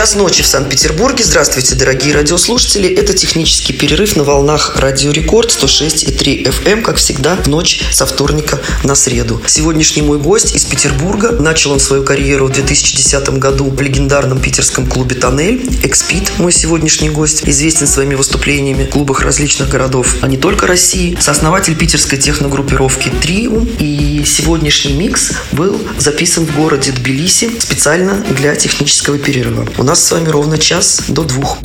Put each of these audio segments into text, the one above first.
Час ночи в Санкт-Петербурге. Здравствуйте, дорогие радиослушатели. Это технический перерыв на волнах Радио Рекорд 106,3 FM, как всегда, в ночь со вторника на среду. Сегодняшний мой гость из Петербурга. Начал он свою карьеру в 2010 году в легендарном питерском клубе «Тоннель». «Экспит» мой сегодняшний гость, известен своими выступлениями в клубах различных городов, а не только России. Сооснователь питерской техногруппировки «Триум». И сегодняшний микс был записан в городе Тбилиси специально для технического перерыва. У нас с вами ровно час до двух.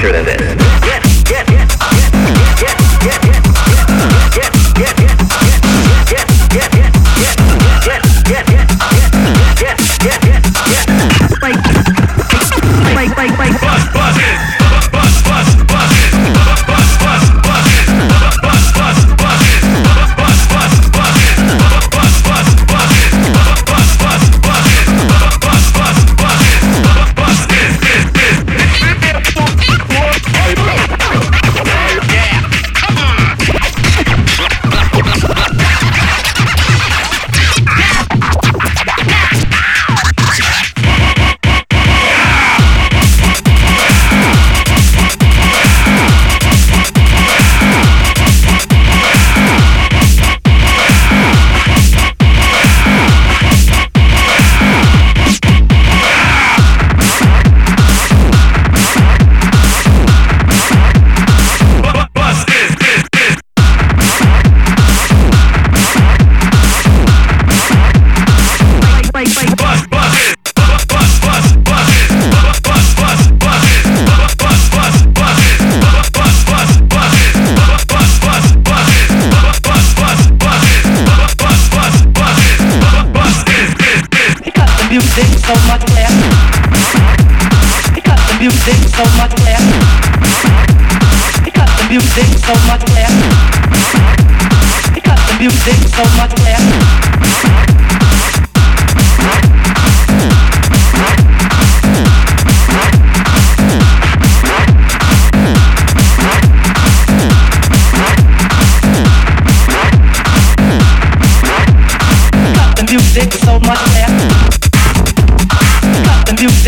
faster than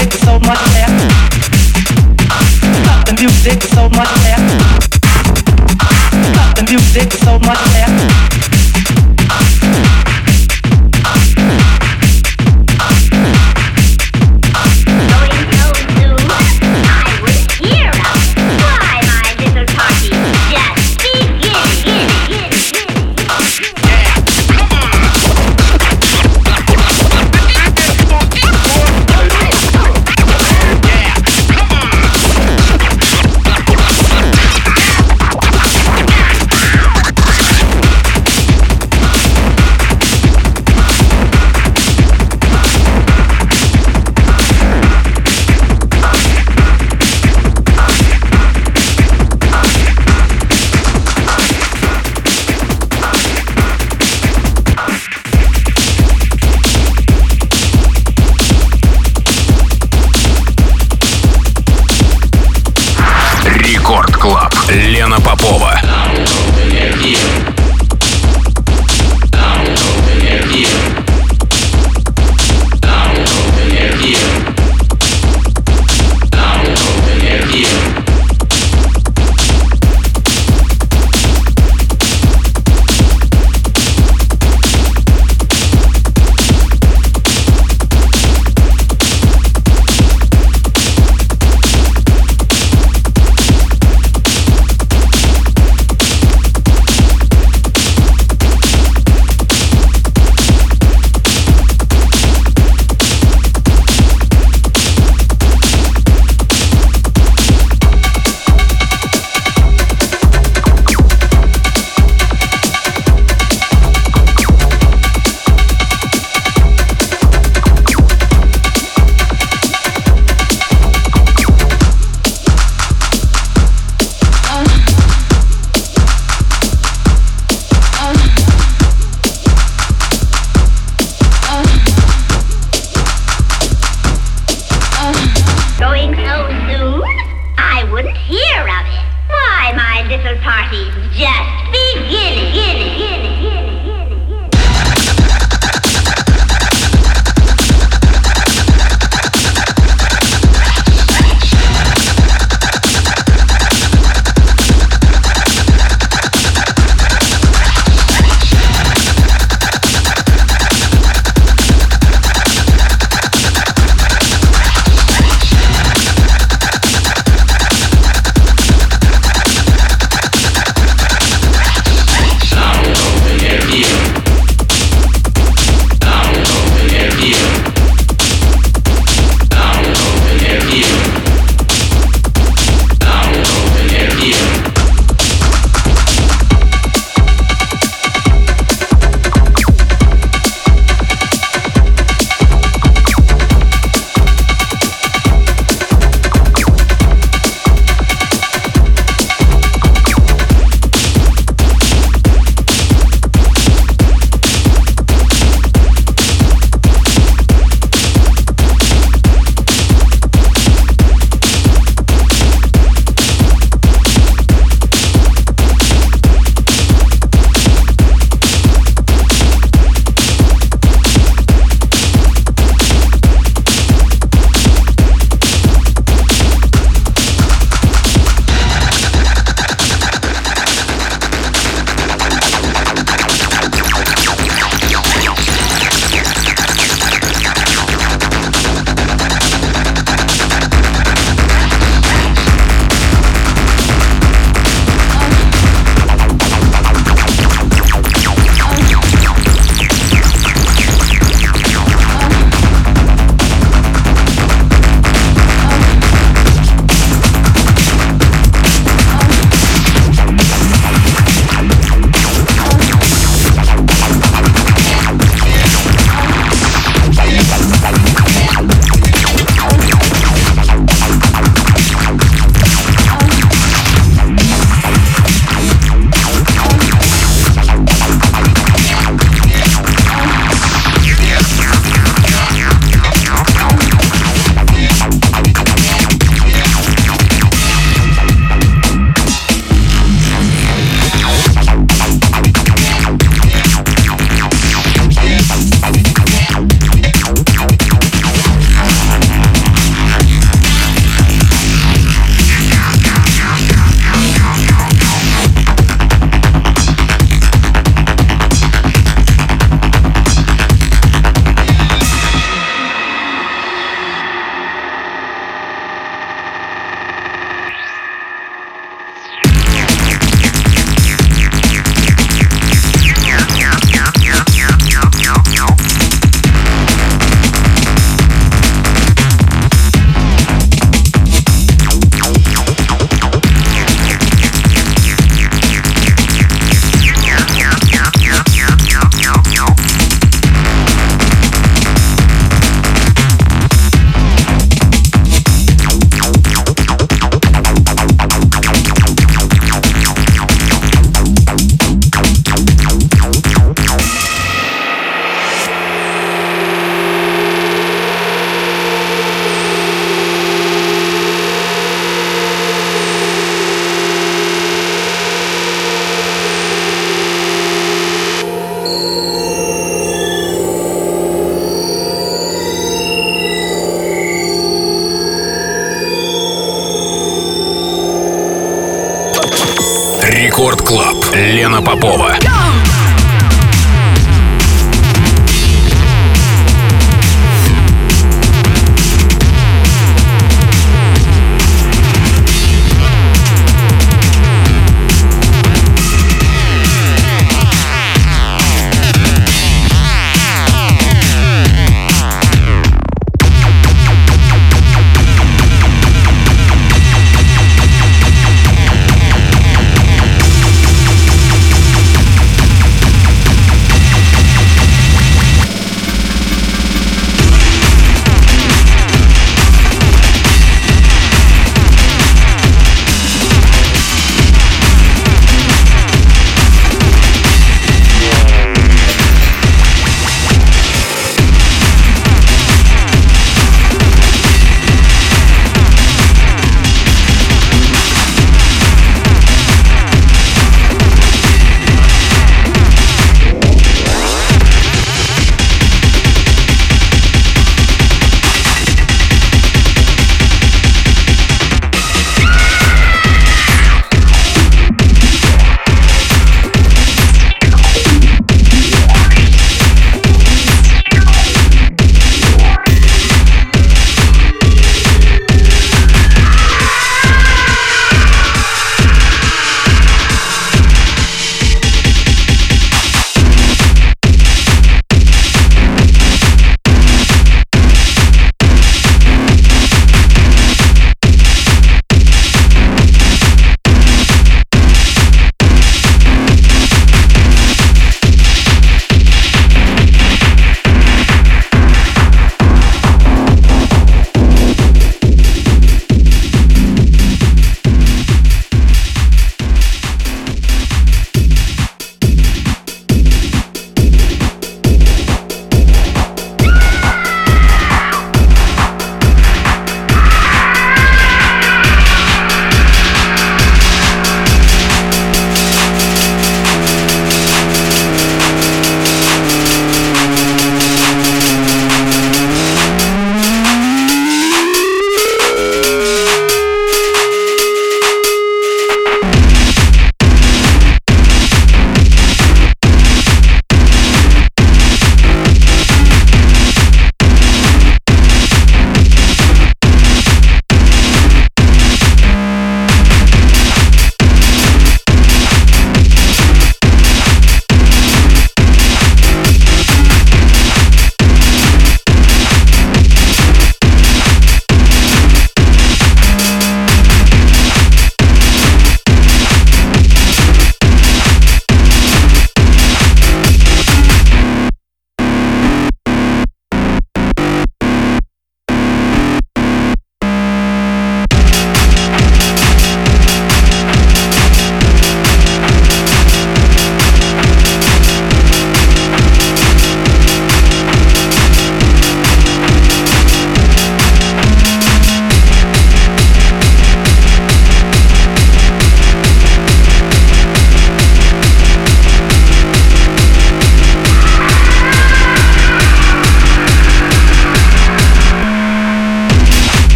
music so much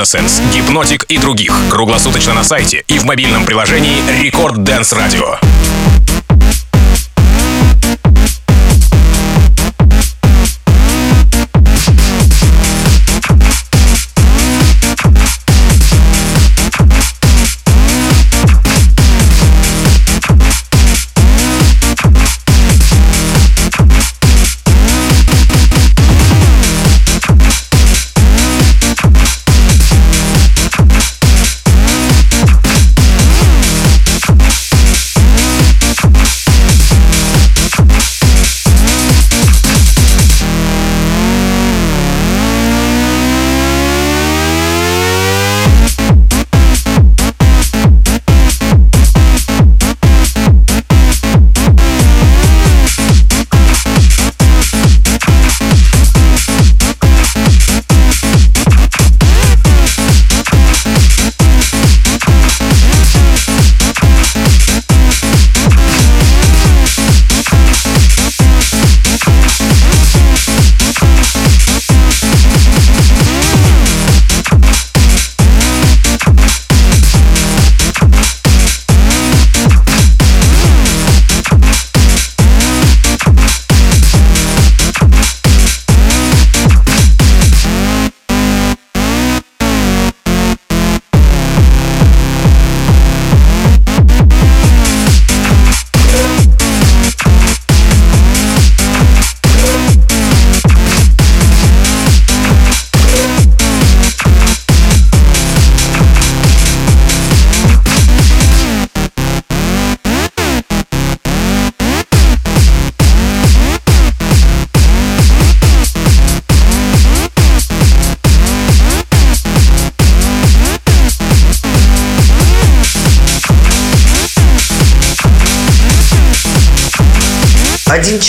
Innocence, Hypnotic и других. Круглосуточно на сайте и в мобильном приложении Record Dance Radio.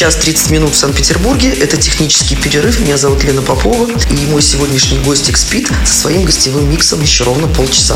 Час 30 минут в Санкт-Петербурге. Это технический перерыв. Меня зовут Лена Попова. И мой сегодняшний гость Экспит со своим гостевым миксом еще ровно полчаса.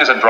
is a drug.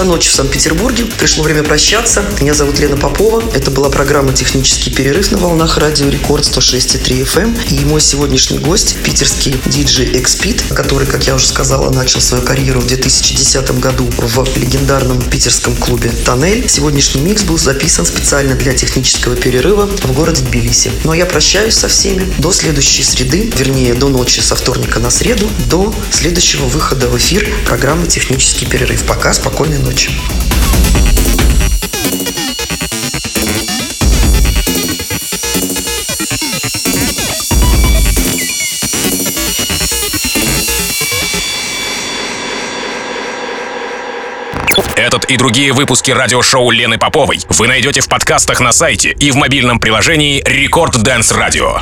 Часа ночи в Санкт-Петербурге. Пришло время прощаться. Меня зовут Лена Попова. Это была программа «Технический перерыв» на волнах радио Рекорд 106,3 FM. Эм. И мой сегодняшний гость – питерский диджей Экспит, который, как я уже сказала, начал свою карьеру в 2010 году в легендарном питерском клубе «Тоннель». Сегодняшний микс был записан специально для технического перерыва в городе Тбилиси. Ну а я прощаюсь со всеми до следующей среды, вернее, до ночи со вторника на среду, до следующего выхода в эфир программы «Технический перерыв». Пока, спокойно Спокойной ночи ночь. Этот и другие выпуски радиошоу Лены Поповой вы найдете в подкастах на сайте и в мобильном приложении Рекорд Dance Radio.